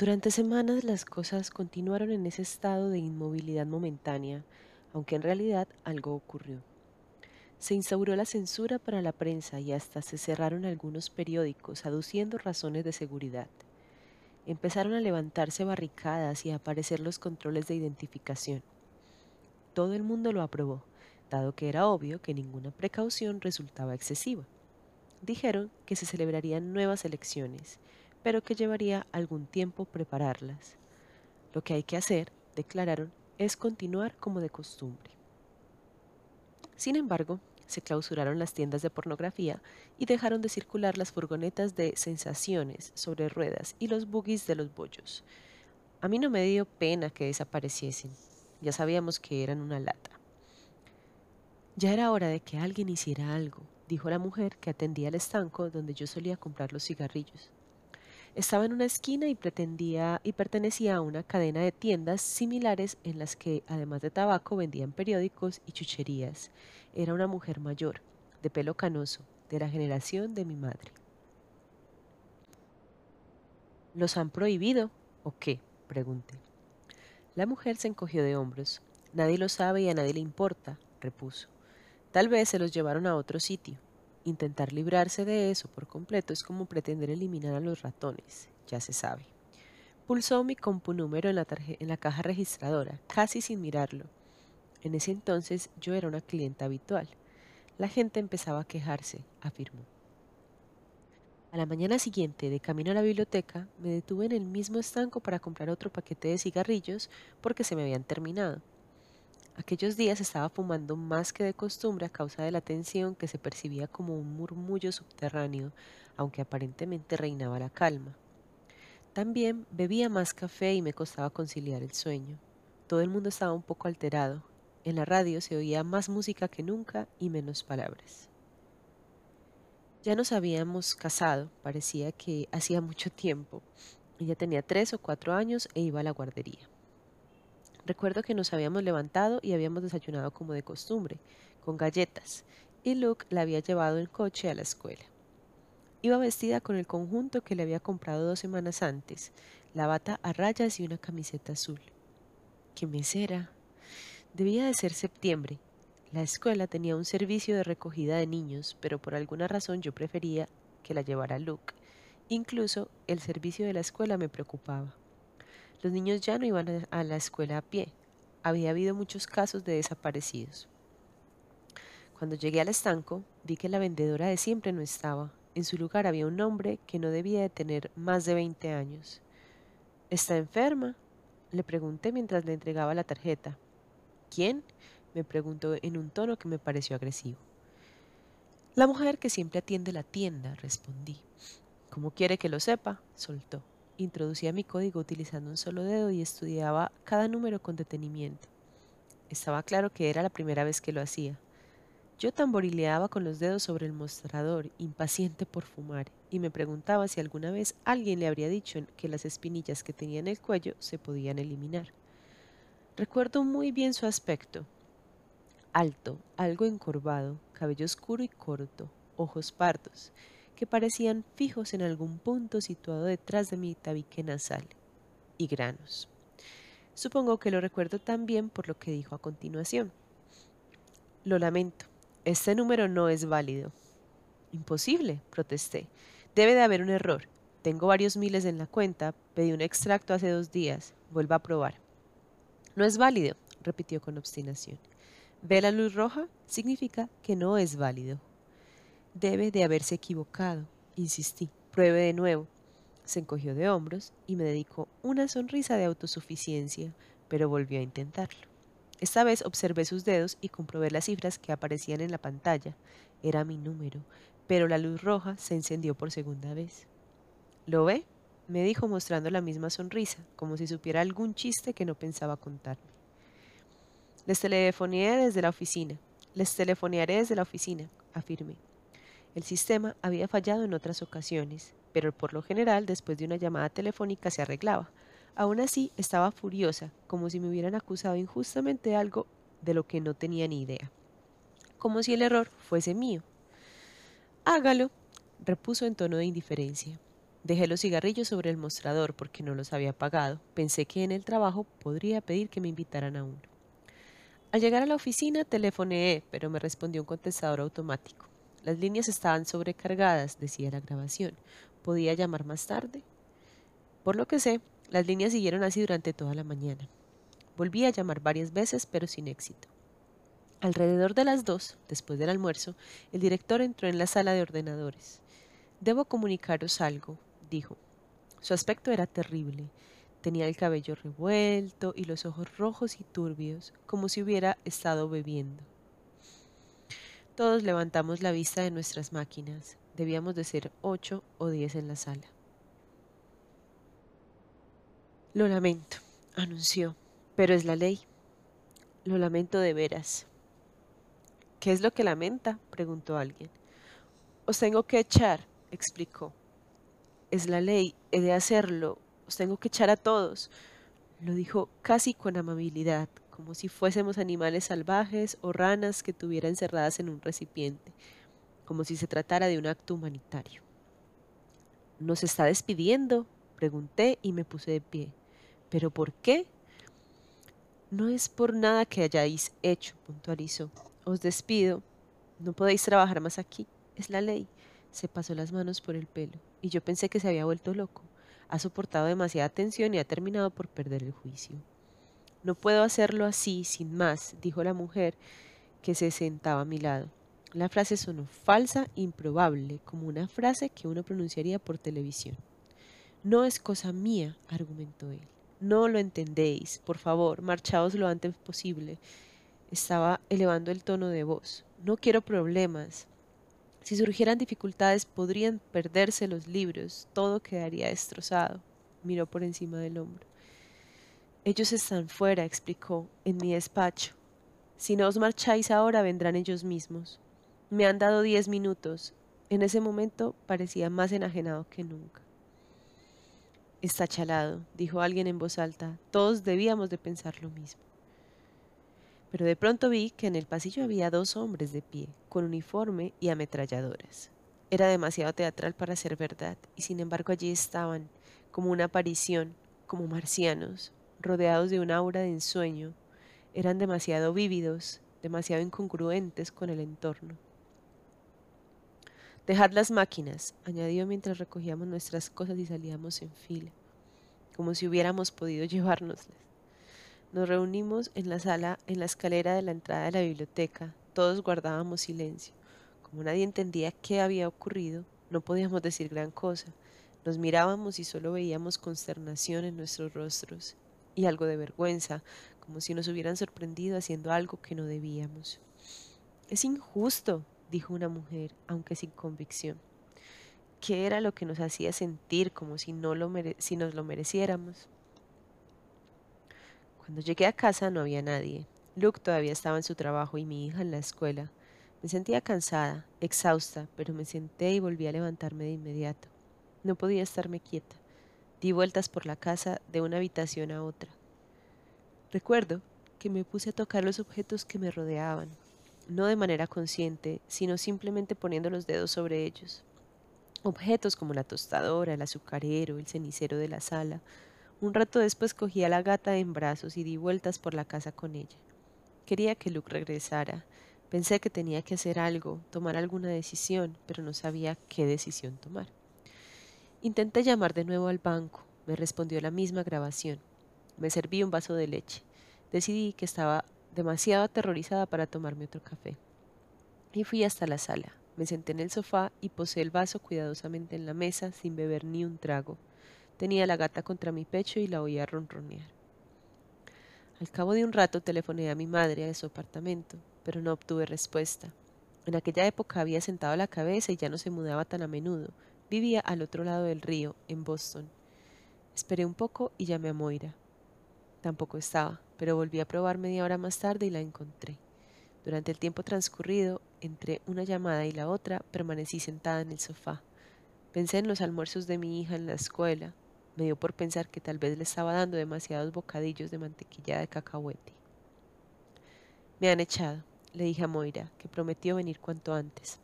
Durante semanas las cosas continuaron en ese estado de inmovilidad momentánea, aunque en realidad algo ocurrió. Se instauró la censura para la prensa y hasta se cerraron algunos periódicos aduciendo razones de seguridad. Empezaron a levantarse barricadas y a aparecer los controles de identificación. Todo el mundo lo aprobó, dado que era obvio que ninguna precaución resultaba excesiva. Dijeron que se celebrarían nuevas elecciones, pero que llevaría algún tiempo prepararlas. Lo que hay que hacer, declararon, es continuar como de costumbre. Sin embargo, se clausuraron las tiendas de pornografía y dejaron de circular las furgonetas de sensaciones sobre ruedas y los buggies de los bollos. A mí no me dio pena que desapareciesen. Ya sabíamos que eran una lata. Ya era hora de que alguien hiciera algo, dijo la mujer que atendía el estanco donde yo solía comprar los cigarrillos. Estaba en una esquina y pretendía y pertenecía a una cadena de tiendas similares en las que, además de tabaco, vendían periódicos y chucherías. Era una mujer mayor, de pelo canoso, de la generación de mi madre. ¿Los han prohibido o qué? pregunté. La mujer se encogió de hombros. Nadie lo sabe y a nadie le importa, repuso. Tal vez se los llevaron a otro sitio. Intentar librarse de eso por completo es como pretender eliminar a los ratones, ya se sabe. Pulsó mi compunúmero en la, en la caja registradora, casi sin mirarlo. En ese entonces yo era una clienta habitual. La gente empezaba a quejarse, afirmó. A la mañana siguiente, de camino a la biblioteca, me detuve en el mismo estanco para comprar otro paquete de cigarrillos porque se me habían terminado. Aquellos días estaba fumando más que de costumbre a causa de la tensión que se percibía como un murmullo subterráneo, aunque aparentemente reinaba la calma. También bebía más café y me costaba conciliar el sueño. Todo el mundo estaba un poco alterado. En la radio se oía más música que nunca y menos palabras. Ya nos habíamos casado, parecía que hacía mucho tiempo. Ella tenía tres o cuatro años e iba a la guardería. Recuerdo que nos habíamos levantado y habíamos desayunado como de costumbre, con galletas, y Luke la había llevado en coche a la escuela. Iba vestida con el conjunto que le había comprado dos semanas antes, la bata a rayas y una camiseta azul. ¡Qué mesera! Debía de ser septiembre. La escuela tenía un servicio de recogida de niños, pero por alguna razón yo prefería que la llevara Luke. Incluso el servicio de la escuela me preocupaba. Los niños ya no iban a la escuela a pie. Había habido muchos casos de desaparecidos. Cuando llegué al estanco, vi que la vendedora de siempre no estaba. En su lugar había un hombre que no debía de tener más de 20 años. ¿Está enferma? Le pregunté mientras le entregaba la tarjeta. ¿Quién? me preguntó en un tono que me pareció agresivo. La mujer que siempre atiende la tienda, respondí. ¿Cómo quiere que lo sepa? soltó. Introducía mi código utilizando un solo dedo y estudiaba cada número con detenimiento. Estaba claro que era la primera vez que lo hacía. Yo tamborileaba con los dedos sobre el mostrador, impaciente por fumar, y me preguntaba si alguna vez alguien le habría dicho que las espinillas que tenía en el cuello se podían eliminar. Recuerdo muy bien su aspecto. Alto, algo encorvado, cabello oscuro y corto, ojos pardos, que parecían fijos en algún punto situado detrás de mi tabique nasal, y granos. Supongo que lo recuerdo también por lo que dijo a continuación. Lo lamento, este número no es válido. Imposible, protesté. Debe de haber un error. Tengo varios miles en la cuenta, pedí un extracto hace dos días. Vuelva a probar. No es válido, repitió con obstinación. ¿Ve la luz roja? Significa que no es válido. Debe de haberse equivocado, insistí. Pruebe de nuevo. Se encogió de hombros y me dedicó una sonrisa de autosuficiencia, pero volvió a intentarlo. Esta vez observé sus dedos y comprobé las cifras que aparecían en la pantalla. Era mi número, pero la luz roja se encendió por segunda vez. ¿Lo ve? me dijo mostrando la misma sonrisa, como si supiera algún chiste que no pensaba contarme. Les telefonearé desde la oficina. Les telefonearé desde la oficina, afirmé. El sistema había fallado en otras ocasiones, pero por lo general después de una llamada telefónica se arreglaba. Aún así estaba furiosa, como si me hubieran acusado injustamente de algo de lo que no tenía ni idea. Como si el error fuese mío. Hágalo, repuso en tono de indiferencia. Dejé los cigarrillos sobre el mostrador porque no los había pagado. Pensé que en el trabajo podría pedir que me invitaran a uno. Al llegar a la oficina telefoneé, pero me respondió un contestador automático. Las líneas estaban sobrecargadas, decía la grabación. ¿Podía llamar más tarde? Por lo que sé, las líneas siguieron así durante toda la mañana. Volví a llamar varias veces, pero sin éxito. Alrededor de las dos, después del almuerzo, el director entró en la sala de ordenadores. Debo comunicaros algo, dijo. Su aspecto era terrible. Tenía el cabello revuelto y los ojos rojos y turbios, como si hubiera estado bebiendo. Todos levantamos la vista de nuestras máquinas. Debíamos de ser ocho o diez en la sala. Lo lamento, anunció, pero es la ley. Lo lamento de veras. ¿Qué es lo que lamenta? preguntó alguien. Os tengo que echar, explicó. Es la ley, he de hacerlo. Os tengo que echar a todos. Lo dijo casi con amabilidad, como si fuésemos animales salvajes o ranas que tuviera encerradas en un recipiente, como si se tratara de un acto humanitario. ¿Nos está despidiendo? pregunté y me puse de pie. ¿Pero por qué? No es por nada que hayáis hecho, puntualizó. Os despido. No podéis trabajar más aquí. Es la ley. Se pasó las manos por el pelo, y yo pensé que se había vuelto loco. Ha soportado demasiada tensión y ha terminado por perder el juicio. No puedo hacerlo así, sin más, dijo la mujer que se sentaba a mi lado. La frase sonó falsa, improbable, como una frase que uno pronunciaría por televisión. No es cosa mía, argumentó él. No lo entendéis. Por favor, marchaos lo antes posible. Estaba elevando el tono de voz. No quiero problemas. Si surgieran dificultades podrían perderse los libros, todo quedaría destrozado. Miró por encima del hombro. Ellos están fuera, explicó, en mi despacho. Si no os marcháis ahora, vendrán ellos mismos. Me han dado diez minutos. En ese momento parecía más enajenado que nunca. Está chalado, dijo alguien en voz alta. Todos debíamos de pensar lo mismo. Pero de pronto vi que en el pasillo había dos hombres de pie, con uniforme y ametralladoras. Era demasiado teatral para ser verdad, y sin embargo allí estaban, como una aparición, como marcianos, rodeados de un aura de ensueño. Eran demasiado vívidos, demasiado incongruentes con el entorno. Dejad las máquinas, añadió mientras recogíamos nuestras cosas y salíamos en fila, como si hubiéramos podido llevárnoslas. Nos reunimos en la sala, en la escalera de la entrada de la biblioteca. Todos guardábamos silencio. Como nadie entendía qué había ocurrido, no podíamos decir gran cosa. Nos mirábamos y solo veíamos consternación en nuestros rostros y algo de vergüenza, como si nos hubieran sorprendido haciendo algo que no debíamos. Es injusto, dijo una mujer, aunque sin convicción. ¿Qué era lo que nos hacía sentir como si, no lo si nos lo mereciéramos? Cuando llegué a casa no había nadie. Luke todavía estaba en su trabajo y mi hija en la escuela. Me sentía cansada, exhausta, pero me senté y volví a levantarme de inmediato. No podía estarme quieta. Di vueltas por la casa de una habitación a otra. Recuerdo que me puse a tocar los objetos que me rodeaban, no de manera consciente, sino simplemente poniendo los dedos sobre ellos. Objetos como la tostadora, el azucarero, el cenicero de la sala. Un rato después cogí a la gata en brazos y di vueltas por la casa con ella. Quería que Luke regresara. Pensé que tenía que hacer algo, tomar alguna decisión, pero no sabía qué decisión tomar. Intenté llamar de nuevo al banco. Me respondió la misma grabación. Me serví un vaso de leche. Decidí que estaba demasiado aterrorizada para tomarme otro café. Y fui hasta la sala. Me senté en el sofá y posé el vaso cuidadosamente en la mesa sin beber ni un trago. Tenía la gata contra mi pecho y la oía ronronear. Al cabo de un rato telefoné a mi madre a su apartamento, pero no obtuve respuesta. En aquella época había sentado la cabeza y ya no se mudaba tan a menudo. Vivía al otro lado del río, en Boston. Esperé un poco y llamé a Moira. Tampoco estaba pero volví a probar media hora más tarde y la encontré. Durante el tiempo transcurrido, entre una llamada y la otra, permanecí sentada en el sofá. Pensé en los almuerzos de mi hija en la escuela. Me dio por pensar que tal vez le estaba dando demasiados bocadillos de mantequilla de cacahuete. Me han echado, le dije a Moira, que prometió venir cuanto antes.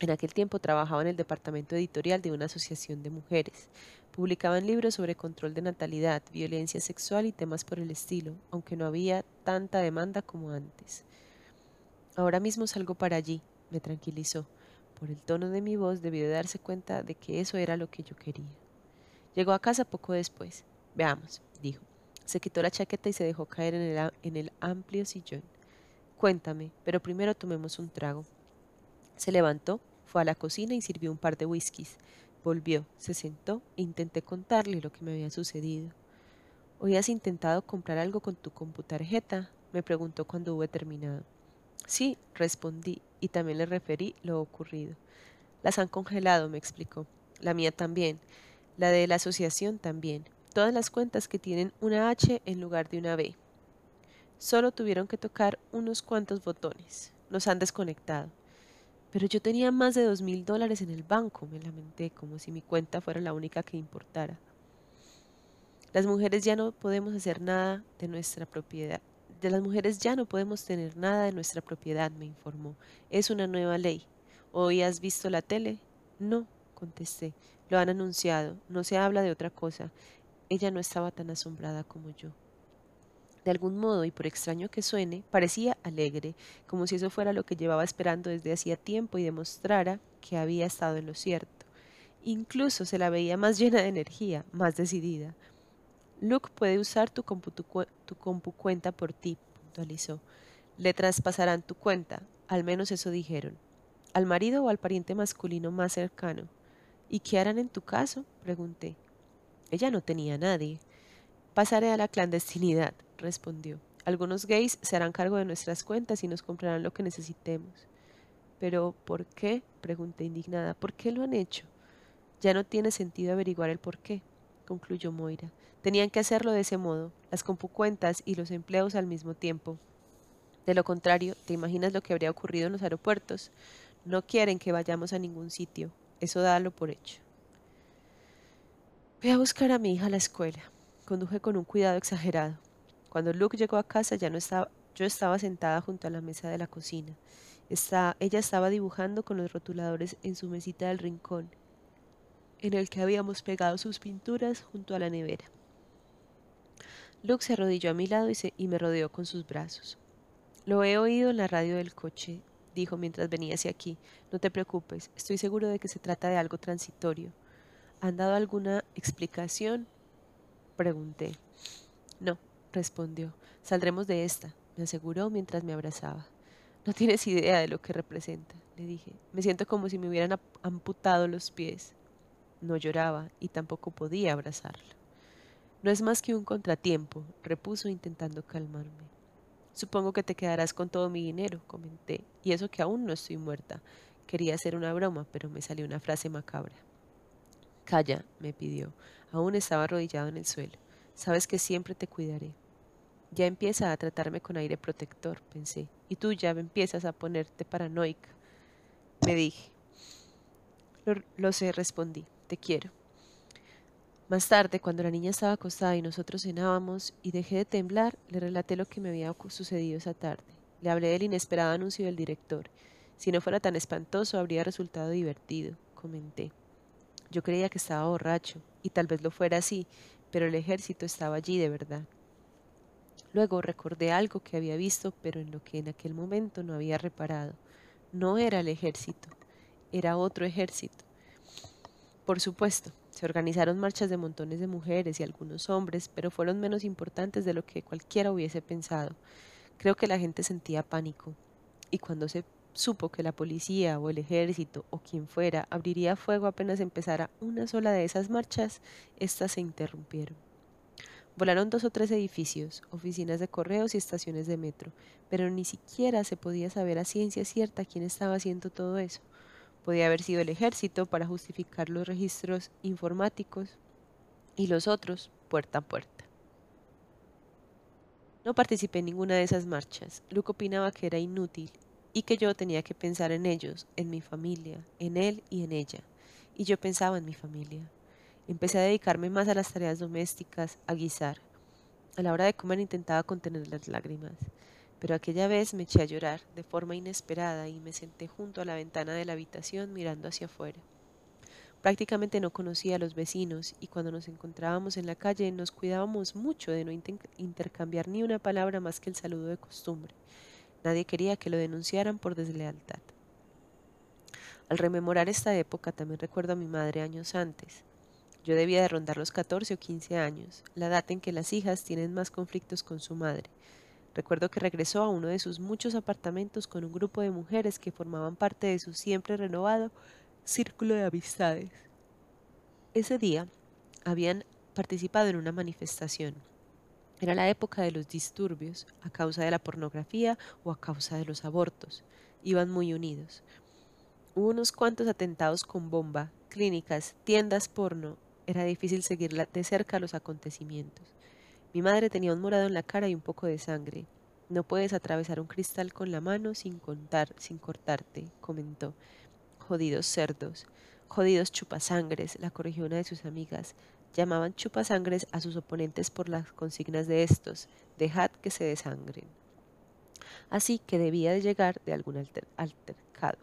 En aquel tiempo trabajaba en el departamento editorial de una asociación de mujeres. Publicaban libros sobre control de natalidad, violencia sexual y temas por el estilo, aunque no había tanta demanda como antes. Ahora mismo salgo para allí, me tranquilizó. Por el tono de mi voz debió de darse cuenta de que eso era lo que yo quería. Llegó a casa poco después. Veamos, dijo. Se quitó la chaqueta y se dejó caer en el, en el amplio sillón. Cuéntame, pero primero tomemos un trago. Se levantó, fue a la cocina y sirvió un par de whiskies. Volvió, se sentó e intenté contarle lo que me había sucedido. ¿Hoy has intentado comprar algo con tu computarjeta? me preguntó cuando hube terminado. Sí, respondí, y también le referí lo ocurrido. Las han congelado, me explicó. La mía también. La de la asociación también. Todas las cuentas que tienen una H en lugar de una B. Solo tuvieron que tocar unos cuantos botones. Nos han desconectado. Pero yo tenía más de dos mil dólares en el banco, me lamenté, como si mi cuenta fuera la única que importara. Las mujeres ya no podemos hacer nada de nuestra propiedad. De las mujeres ya no podemos tener nada de nuestra propiedad, me informó. Es una nueva ley. ¿Hoy has visto la tele? No, contesté. Lo han anunciado. No se habla de otra cosa. Ella no estaba tan asombrada como yo. De algún modo, y por extraño que suene, parecía alegre, como si eso fuera lo que llevaba esperando desde hacía tiempo y demostrara que había estado en lo cierto. Incluso se la veía más llena de energía, más decidida. Luke puede usar tu compu, tu compu cuenta por ti, puntualizó. Le traspasarán tu cuenta, al menos eso dijeron. ¿Al marido o al pariente masculino más cercano? ¿Y qué harán en tu caso? pregunté. Ella no tenía a nadie. Pasaré a la clandestinidad, respondió. Algunos gays se harán cargo de nuestras cuentas y nos comprarán lo que necesitemos. Pero, ¿por qué? pregunté indignada. ¿Por qué lo han hecho? Ya no tiene sentido averiguar el por qué, concluyó Moira. Tenían que hacerlo de ese modo, las compucuentas y los empleos al mismo tiempo. De lo contrario, ¿te imaginas lo que habría ocurrido en los aeropuertos? No quieren que vayamos a ningún sitio. Eso dalo por hecho. Voy a buscar a mi hija a la escuela. Conduje con un cuidado exagerado. Cuando Luke llegó a casa ya no estaba, yo estaba sentada junto a la mesa de la cocina. ella estaba dibujando con los rotuladores en su mesita del rincón, en el que habíamos pegado sus pinturas junto a la nevera. Luke se arrodilló a mi lado y, y me rodeó con sus brazos. Lo he oído en la radio del coche, dijo mientras venía hacia aquí. No te preocupes, estoy seguro de que se trata de algo transitorio. ¿Han dado alguna explicación? Pregunté. No, respondió. Saldremos de esta, me aseguró mientras me abrazaba. No tienes idea de lo que representa, le dije. Me siento como si me hubieran amputado los pies. No lloraba y tampoco podía abrazarla. No es más que un contratiempo, repuso intentando calmarme. Supongo que te quedarás con todo mi dinero, comenté, y eso que aún no estoy muerta. Quería hacer una broma, pero me salió una frase macabra. Calla, me pidió. Aún estaba arrodillado en el suelo. Sabes que siempre te cuidaré. Ya empieza a tratarme con aire protector, pensé, y tú ya empiezas a ponerte paranoica. Me dije. Lo, sé, respondí, te quiero. Más tarde, cuando la niña estaba acostada y nosotros cenábamos y dejé de temblar, le relaté lo que me había sucedido esa tarde. Le hablé del inesperado anuncio del director. Si no fuera tan espantoso, habría resultado divertido, comenté. Yo creía que estaba borracho, y tal vez lo fuera así, pero el ejército estaba allí de verdad. Luego recordé algo que había visto, pero en lo que en aquel momento no había reparado. No era el ejército, era otro ejército. Por supuesto, se organizaron marchas de montones de mujeres y algunos hombres, pero fueron menos importantes de lo que cualquiera hubiese pensado. Creo que la gente sentía pánico, y cuando se supo que la policía o el ejército o quien fuera abriría fuego apenas empezara una sola de esas marchas, éstas se interrumpieron. Volaron dos o tres edificios, oficinas de correos y estaciones de metro, pero ni siquiera se podía saber a ciencia cierta quién estaba haciendo todo eso. Podía haber sido el ejército para justificar los registros informáticos y los otros puerta a puerta. No participé en ninguna de esas marchas. Luke opinaba que era inútil y que yo tenía que pensar en ellos, en mi familia, en él y en ella. Y yo pensaba en mi familia. Empecé a dedicarme más a las tareas domésticas, a guisar. A la hora de comer intentaba contener las lágrimas. pero aquella vez me eché a llorar de forma inesperada y me senté junto a la ventana de la habitación mirando hacia afuera. Prácticamente no conocía a los vecinos y cuando nos encontrábamos en la calle nos cuidábamos mucho de no intercambiar ni una palabra más que el saludo de costumbre. Nadie quería que lo denunciaran por deslealtad. Al rememorar esta época también recuerdo a mi madre años antes. Yo debía de rondar los 14 o 15 años, la edad en que las hijas tienen más conflictos con su madre. Recuerdo que regresó a uno de sus muchos apartamentos con un grupo de mujeres que formaban parte de su siempre renovado círculo de amistades. Ese día habían participado en una manifestación. Era la época de los disturbios, a causa de la pornografía o a causa de los abortos. Iban muy unidos. Hubo unos cuantos atentados con bomba, clínicas, tiendas porno. Era difícil seguir de cerca los acontecimientos. Mi madre tenía un morado en la cara y un poco de sangre. No puedes atravesar un cristal con la mano sin contar, sin cortarte, comentó. Jodidos cerdos, jodidos chupasangres, la corrigió una de sus amigas. Llamaban chupasangres a sus oponentes por las consignas de estos, dejad que se desangren. Así que debía de llegar de algún altercado.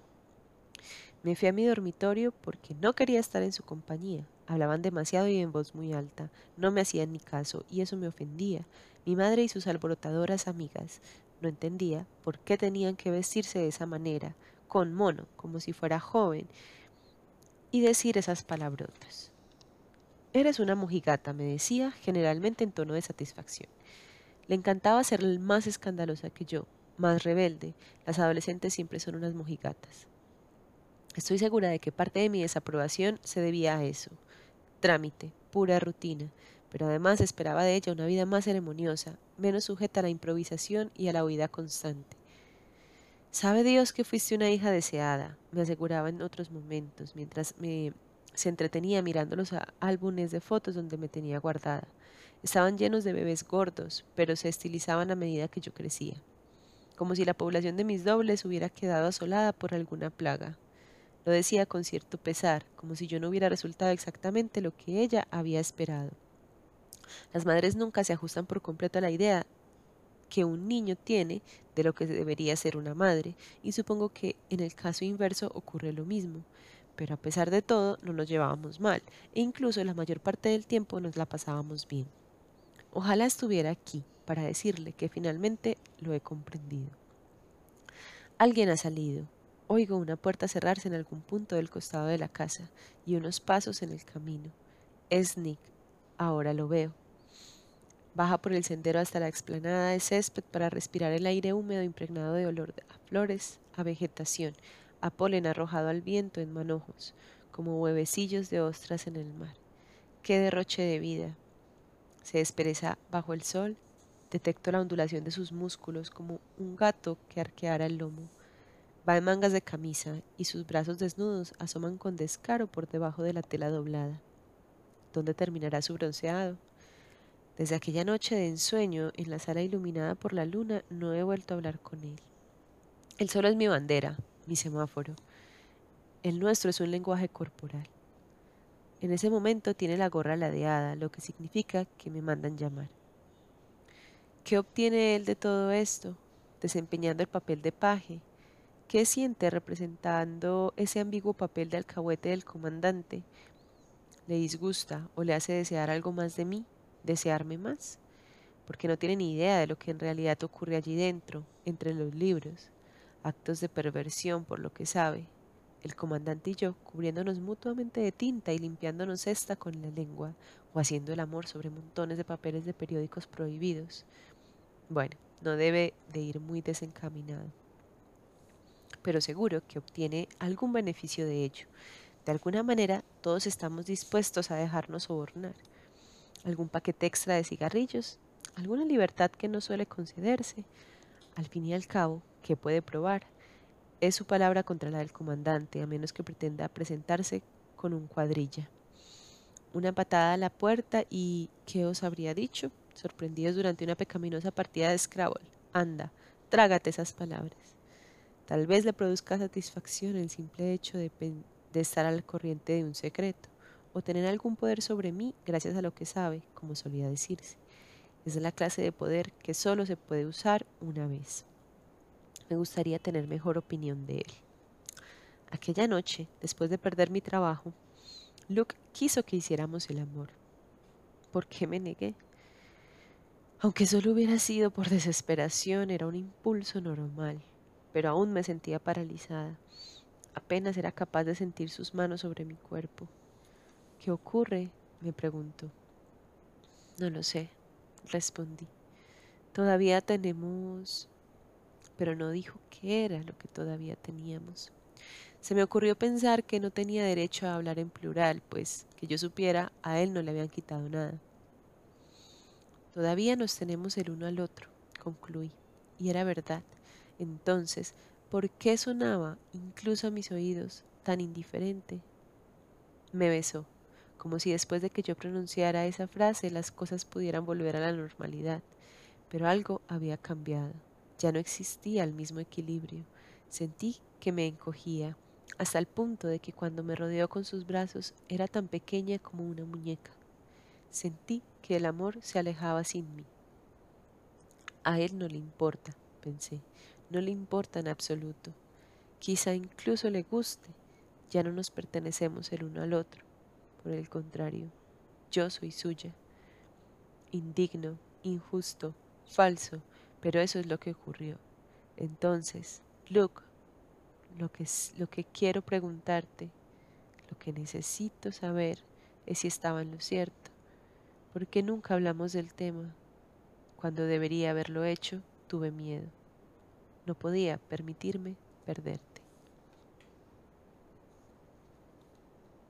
Me fui a mi dormitorio porque no quería estar en su compañía. Hablaban demasiado y en voz muy alta. No me hacían ni caso y eso me ofendía. Mi madre y sus alborotadoras amigas. No entendía por qué tenían que vestirse de esa manera, con mono, como si fuera joven, y decir esas palabrotas. Eres una mojigata, me decía, generalmente en tono de satisfacción. Le encantaba ser más escandalosa que yo, más rebelde. Las adolescentes siempre son unas mojigatas. Estoy segura de que parte de mi desaprobación se debía a eso. Trámite, pura rutina, pero además esperaba de ella una vida más ceremoniosa, menos sujeta a la improvisación y a la huida constante. Sabe Dios que fuiste una hija deseada, me aseguraba en otros momentos, mientras me se entretenía mirando los álbumes de fotos donde me tenía guardada. Estaban llenos de bebés gordos, pero se estilizaban a medida que yo crecía, como si la población de mis dobles hubiera quedado asolada por alguna plaga. Lo decía con cierto pesar, como si yo no hubiera resultado exactamente lo que ella había esperado. Las madres nunca se ajustan por completo a la idea que un niño tiene de lo que debería ser una madre, y supongo que en el caso inverso ocurre lo mismo. Pero a pesar de todo, no nos llevábamos mal, e incluso la mayor parte del tiempo nos la pasábamos bien. Ojalá estuviera aquí para decirle que finalmente lo he comprendido. Alguien ha salido, Oigo una puerta cerrarse en algún punto del costado de la casa y unos pasos en el camino. Es Nick. Ahora lo veo. Baja por el sendero hasta la explanada de césped para respirar el aire húmedo impregnado de olor a flores, a vegetación, a polen arrojado al viento en manojos, como huevecillos de ostras en el mar. ¡Qué derroche de vida! Se despereza bajo el sol. Detecto la ondulación de sus músculos como un gato que arqueara el lomo. Va en mangas de camisa y sus brazos desnudos asoman con descaro por debajo de la tela doblada. ¿Dónde terminará su bronceado? Desde aquella noche de ensueño en la sala iluminada por la luna no he vuelto a hablar con él. El solo es mi bandera, mi semáforo. El nuestro es un lenguaje corporal. En ese momento tiene la gorra ladeada, lo que significa que me mandan llamar. ¿Qué obtiene él de todo esto? Desempeñando el papel de paje, ¿Qué siente representando ese ambiguo papel de alcahuete del comandante? ¿Le disgusta o le hace desear algo más de mí? ¿Desearme más? Porque no tiene ni idea de lo que en realidad ocurre allí dentro, entre los libros. Actos de perversión, por lo que sabe. El comandante y yo, cubriéndonos mutuamente de tinta y limpiándonos esta con la lengua, o haciendo el amor sobre montones de papeles de periódicos prohibidos. Bueno, no debe de ir muy desencaminado pero seguro que obtiene algún beneficio de ello. De alguna manera, todos estamos dispuestos a dejarnos sobornar. Algún paquete extra de cigarrillos, alguna libertad que no suele concederse. Al fin y al cabo, ¿qué puede probar? Es su palabra contra la del comandante, a menos que pretenda presentarse con un cuadrilla. Una patada a la puerta y ¿qué os habría dicho? Sorprendidos durante una pecaminosa partida de Scrabble. Anda, trágate esas palabras. Tal vez le produzca satisfacción el simple hecho de, estar al corriente de un secreto, o tener algún poder sobre mí gracias a lo que sabe, como solía decirse. Es la clase de poder que solo se puede usar una vez. Me gustaría tener mejor opinión de él. Aquella noche, después de perder mi trabajo, Luke quiso que hiciéramos el amor. ¿Por qué me negué? Aunque solo hubiera sido por desesperación, era un impulso normal, pero aún me sentía paralizada. Apenas era capaz de sentir sus manos sobre mi cuerpo. ¿Qué ocurre? me preguntó. No lo sé, respondí. Todavía tenemos... Pero no dijo qué era lo que todavía teníamos. Se me ocurrió pensar que no tenía derecho a hablar en plural, pues que yo supiera, a él no le habían quitado nada. Todavía nos tenemos el uno al otro, concluí. Y era verdad. Entonces, ¿por qué sonaba, incluso a mis oídos, tan indiferente? Me besó, como si después de que yo pronunciara esa frase las cosas pudieran volver a la normalidad. Pero algo había cambiado. Ya no existía el mismo equilibrio. Sentí que me encogía, hasta el punto de que cuando me rodeó con sus brazos era tan pequeña como una muñeca. Sentí que el amor se alejaba sin mí. A él no le importa, pensé, no le importa en absoluto. Quizá incluso le guste. Ya no nos pertenecemos el uno al otro. Por el contrario, yo soy suya. Indigno, injusto, falso, pero eso es lo que ocurrió. Entonces, Luke, lo que, lo que quiero preguntarte, lo que necesito saber es si estaba en lo cierto. porque nunca hablamos del tema? Cuando debería haberlo hecho, tuve miedo. No podía permitirme perderte.